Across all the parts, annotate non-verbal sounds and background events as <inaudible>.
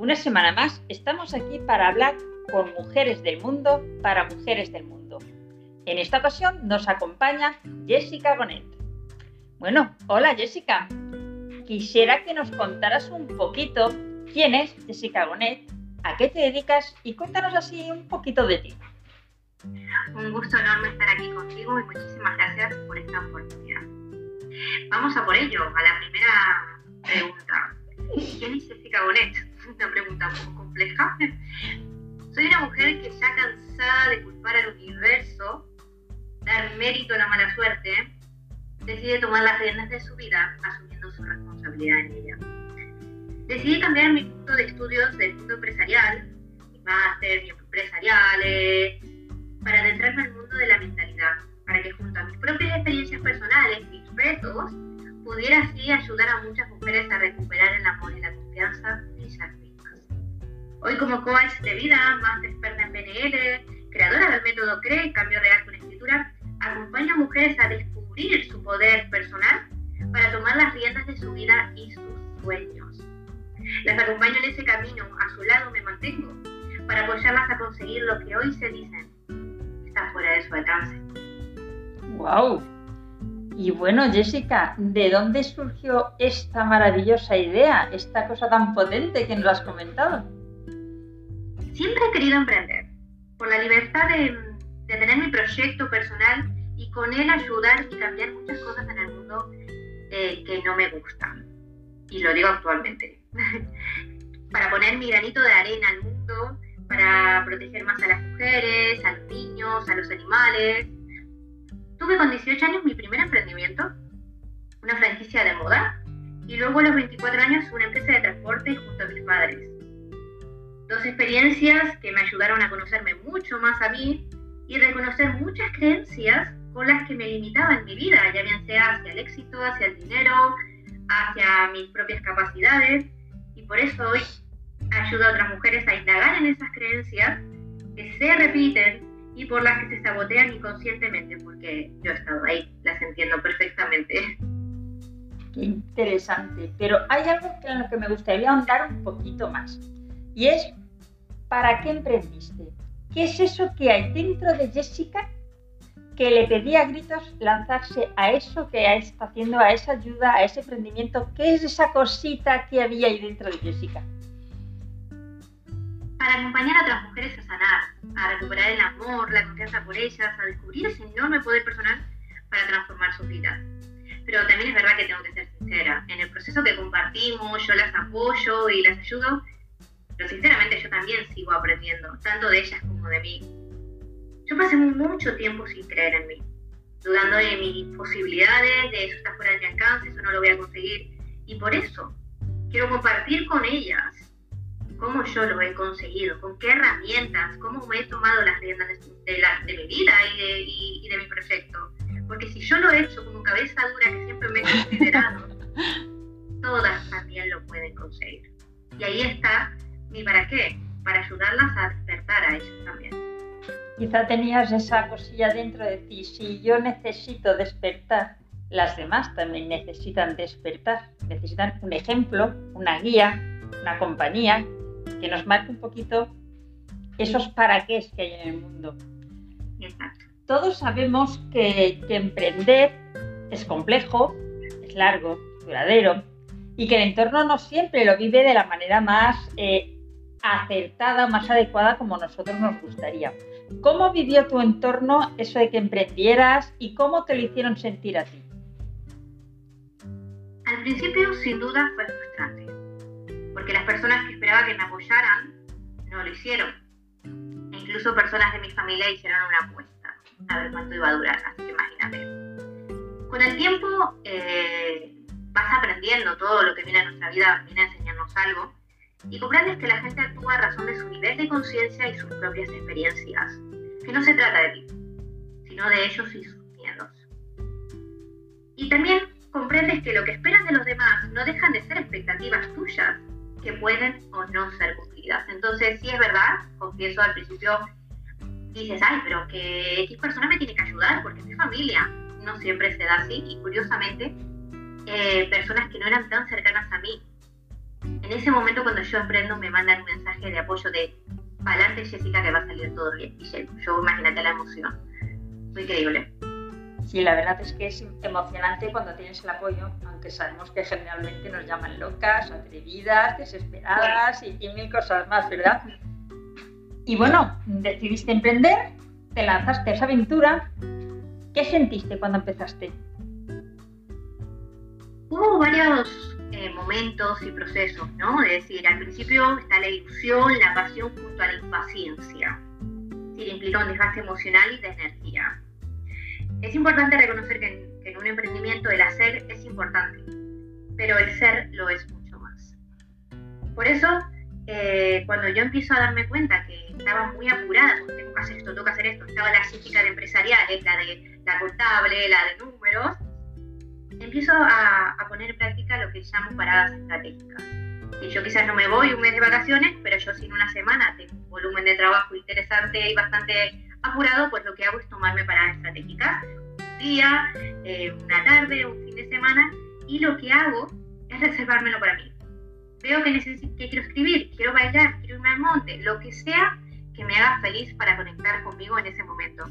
Una semana más estamos aquí para hablar con mujeres del mundo para mujeres del mundo. En esta ocasión nos acompaña Jessica Gonet. Bueno, hola Jessica. Quisiera que nos contaras un poquito quién es Jessica Gonet, a qué te dedicas y cuéntanos así un poquito de ti. Un gusto enorme estar aquí contigo y muchísimas gracias por esta oportunidad. Vamos a por ello, a la primera pregunta. ¿Quién es Jessica Bonet? Una pregunta un poco compleja. <laughs> Soy una mujer que ya cansada de culpar al universo, dar mérito a la mala suerte, decide tomar las riendas de su vida asumiendo su responsabilidad en ella. Decidí cambiar mi punto de estudios del mundo empresarial, mi máster, mi empresariales, para adentrarme al mundo de la mentalidad, para que junto a mis propias experiencias personales, mis retos, pudiera así ayudar a muchas mujeres a recuperar como coach de vida, más experta en PNL, creadora del método CRE, Cambio Real con Escritura, acompaño a mujeres a descubrir su poder personal para tomar las riendas de su vida y sus sueños. Las acompaño en ese camino, a su lado me mantengo, para apoyarlas a conseguir lo que hoy se dicen está fuera de su alcance. ¡Wow! Y bueno, Jessica, ¿de dónde surgió esta maravillosa idea, esta cosa tan potente que nos has comentado? Siempre he querido emprender, por la libertad de, tener mi proyecto personal y con él ayudar y cambiar muchas cosas en el mundo eh, que no me gustan. Y lo digo actualmente. <laughs> Para poner mi granito de arena al mundo, para proteger más a las mujeres, a los niños, a los animales Tuve con 18 años mi primer emprendimiento, una franquicia de moda, y luego a los 24 años una empresa de transporte junto a mis padres. Dos experiencias que me ayudaron a conocerme mucho más a mí y reconocer muchas creencias con las que me limitaba en mi vida, ya bien sea hacia el éxito, hacia el dinero, hacia mis propias capacidades. Y por eso hoy ayudo a otras mujeres a indagar en esas creencias que se repiten y por las que se sabotean inconscientemente, porque yo he estado ahí, las entiendo perfectamente. Qué interesante, pero hay algo en lo que me gustaría ahondar un poquito más, y es, ¿para qué emprendiste? ¿Qué es eso que hay dentro de Jessica que le pedía a gritos lanzarse a eso que está haciendo, a esa ayuda, a ese emprendimiento? ¿Qué es esa cosita que había ahí dentro de Jessica? para acompañar a otras mujeres a sanar, a recuperar el amor, la confianza por ellas, a descubrir ese enorme poder personal para transformar su vida. Pero también es verdad que tengo que ser sincera, en el proceso que compartimos, yo las apoyo y las ayudo, pero sinceramente yo también sigo aprendiendo, tanto de ellas como de mí. Yo pasé mucho tiempo sin creer en mí, dudando de mis posibilidades, de eso está fuera de mi alcance, eso no lo voy a conseguir. Y por eso quiero compartir con ellas cómo yo lo he conseguido, con qué herramientas, cómo me he tomado las riendas de, de, mi vida y de, mi proyecto. Porque si yo lo he hecho como cabeza dura que siempre me he considerado, <laughs> todas también lo pueden conseguir. Y ahí está mi para qué, para ayudarlas a despertar a ellas también. Quizá tenías esa cosilla dentro de ti, si yo necesito despertar, las demás también necesitan despertar, necesitan un ejemplo, una guía, una compañía que nos marque un poquito esos para qué que hay en el mundo. Todos sabemos que, emprender es complejo, es largo, duradero y que el entorno no siempre lo vive de la manera más eh, acertada más adecuada como nosotros nos gustaría. ¿Cómo vivió tu entorno eso de que emprendieras y cómo te lo hicieron sentir a ti? Al principio, sin duda, fue frustrante porque las personas que esperaba que me apoyaran no lo hicieron. E incluso personas de mi familia hicieron una apuesta a ver cuánto iba a durar, así que imagínate. Con el tiempo eh, vas aprendiendo todo lo que viene a nuestra vida, viene a enseñarnos algo, y comprendes que la gente actúa a razón de su nivel de conciencia y sus propias experiencias, que no se trata de ti, sino de ellos y sus miedos. Y también comprendes que lo que esperas de los demás no dejan de ser expectativas tuyas, que pueden o no ser cumplidas. Entonces, sí es verdad, confieso al principio, dices, ay, pero que X persona me tiene que ayudar porque es mi familia. No siempre se da así y curiosamente, eh, personas que no eran tan cercanas a mí, en ese momento cuando yo emprendo me mandan un mensaje de apoyo de adelante Jessica que va a salir todo bien. Y yo imagínate la emoción. Muy increíble. Sí, la verdad es que es emocionante cuando tienes el apoyo, aunque sabemos que generalmente nos llaman locas, atrevidas, desesperadas y, mil cosas más, ¿verdad? Y bueno, decidiste emprender, te lanzaste a esa aventura. ¿Qué sentiste cuando empezaste? Hubo varios eh, momentos y procesos, ¿no? Es decir, al principio está la ilusión, la pasión junto a la impaciencia. Sí, implica un desgaste emocional y de energía. Es importante reconocer que en, un emprendimiento el hacer es importante, pero el ser lo es mucho más. Por eso, eh, cuando yo empiezo a darme cuenta que estaba muy apurada, tengo que hacer esto, tengo que hacer esto, estaba la chica de empresariales, la de la contable, la de números, empiezo a, a poner en práctica que llamo paradas estratégicas. Y yo quizás no me voy un mes de vacaciones, pero yo sin una semana tengo un volumen de trabajo interesante y bastante apurado, pues lo que hago es tomarme paradas estratégicas, un día, eh, una tarde, un fin de semana, y lo que hago es reservármelo para mí. Veo que, necesito, que quiero escribir, quiero bailar, quiero irme al monte, lo que sea que me haga feliz para conectar conmigo en ese momento.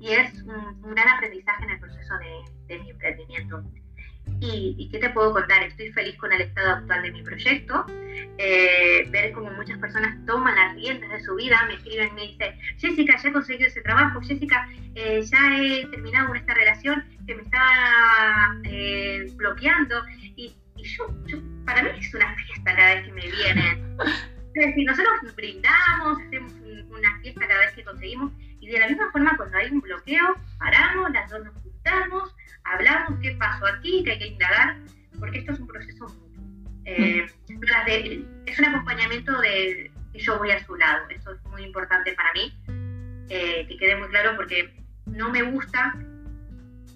Y es un, gran aprendizaje en el proceso de, de mi emprendimiento. Y, qué te puedo contar? Estoy feliz con el estado actual de mi proyecto. Eh, ver cómo muchas personas toman las riendas de su vida, me escriben y me dicen, Jessica, ya he conseguido ese trabajo, Jessica, eh, ya he terminado con esta relación que me estaba eh, bloqueando. Y, yo, para mí es una fiesta cada vez que me vienen. <laughs> Es decir, nosotros brindamos, hacemos una fiesta cada vez que conseguimos, y de la misma forma cuando hay un bloqueo, paramos, las dos nos juntamos, hablamos qué pasó aquí, que hay que indagar, porque esto es un proceso eh, es un acompañamiento de que yo voy a su lado. Eso es muy importante para mí, eh, que quede muy claro, porque no me gusta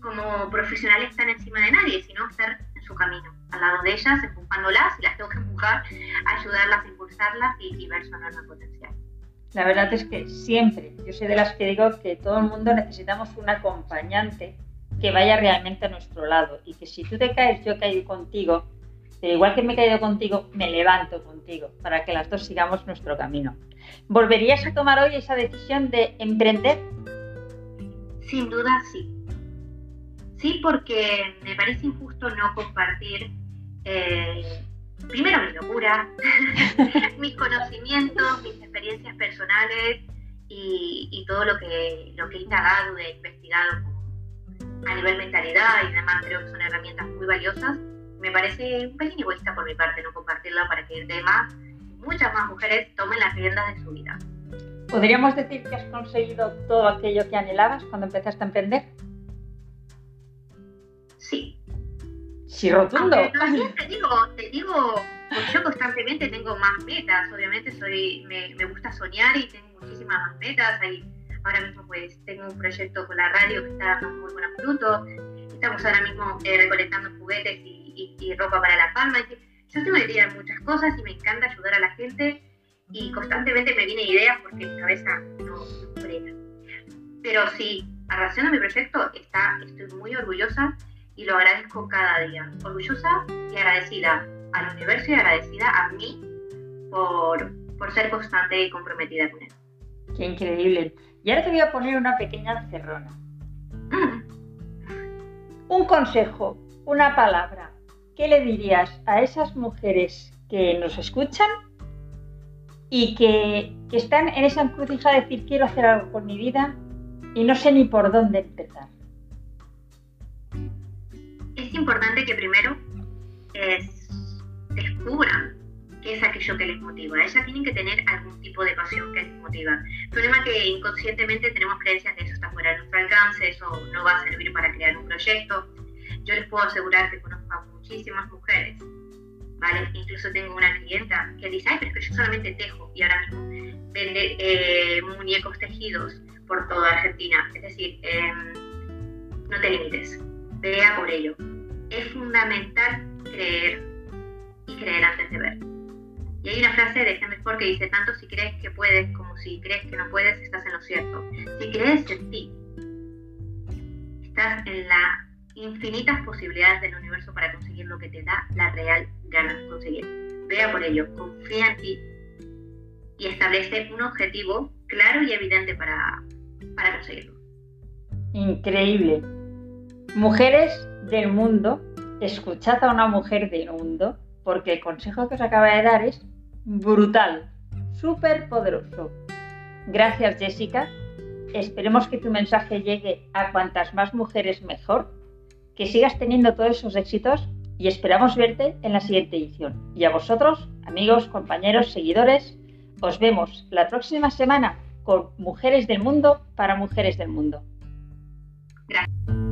como profesional estar encima de nadie, sino estar en su camino, al lado de ellas, empujándolas, y las tengo que empujar, ayudarlas, impulsarlas y, ver su enorme potencial. La verdad es que siempre, yo soy de las que digo que todo el mundo necesitamos un acompañante que vaya realmente a nuestro lado y que si tú te caes, yo caigo contigo, pero igual que me he caído contigo, me levanto contigo para que las dos sigamos nuestro camino. ¿Volverías a tomar hoy esa decisión de emprender? Sin duda sí. Sí, porque me parece injusto no compartir eh, primero mi locura, <laughs> mis conocimientos, mis experiencias personales y, y, todo lo que, lo que he indagado e investigado a nivel mentalidad y demás, creo que son herramientas muy valiosas. Me parece un pelín egoísta por mi parte no compartirla para que demás, muchas más mujeres tomen las riendas de su vida. ¿Podríamos decir que has conseguido todo aquello que anhelabas cuando empezaste a emprender? Sí. Sí, rotundo. te digo, te digo, pues yo constantemente tengo más metas, obviamente soy, me, me gusta soñar y tengo muchísimas más metas. Hay, Ahora mismo pues tengo un proyecto con la radio que está dando muy buenos frutos. Estamos ahora mismo eh, recolectando juguetes y, ropa para la palma. Yo tengo ideas en muchas cosas y me encanta ayudar a la gente y constantemente me vienen ideas porque mi cabeza no, frena. Pero sí, a razón de mi proyecto está, estoy muy orgullosa y lo agradezco cada día. Orgullosa y agradecida al universo y agradecida a mí por, por ser constante y comprometida con él. Qué increíble. Y ahora te voy a poner una pequeña cerrona. <clears throat> Un consejo, una palabra. ¿Qué le dirías a esas mujeres que nos escuchan y que, están en esa encrucijada de decir quiero hacer algo con mi vida y no sé ni por dónde empezar? Es importante que primero descubran qué es aquello que les motiva. Ellas tienen que tener algún tipo de pasión que les motiva. El problema es que inconscientemente tenemos creencias de eso está fuera de nuestro alcance, eso no va a servir para crear un proyecto. Yo les puedo asegurar que conozco a muchísimas mujeres, ¿vale? Incluso tengo una clienta que dice, ay, pero es que yo solamente tejo y ahora mismo vende eh, muñecos tejidos por toda Argentina. Es decir, em, no te limites, vea por ello. Es fundamental creer y creer antes de ver. Y hay una frase de Henry Ford que dice, tanto si crees que puedes como si crees que no puedes, estás en lo cierto. Si crees en ti, estás en las infinitas posibilidades del universo para conseguir lo que te da la real gana de conseguir. vea por ello, confía en ti y establece un objetivo claro y evidente para, para conseguirlo. Increíble. Mujeres del mundo, escuchad a una mujer del mundo, porque el consejo que os acaba de dar es brutal, súper poderoso. Gracias Jessica. Esperemos que tu mensaje llegue a cuantas más mujeres mejor, que sigas teniendo todos esos éxitos y esperamos verte en la siguiente edición. Y a vosotros, amigos, compañeros, seguidores, os vemos la próxima semana con Mujeres del Mundo para Mujeres del Mundo. Gracias.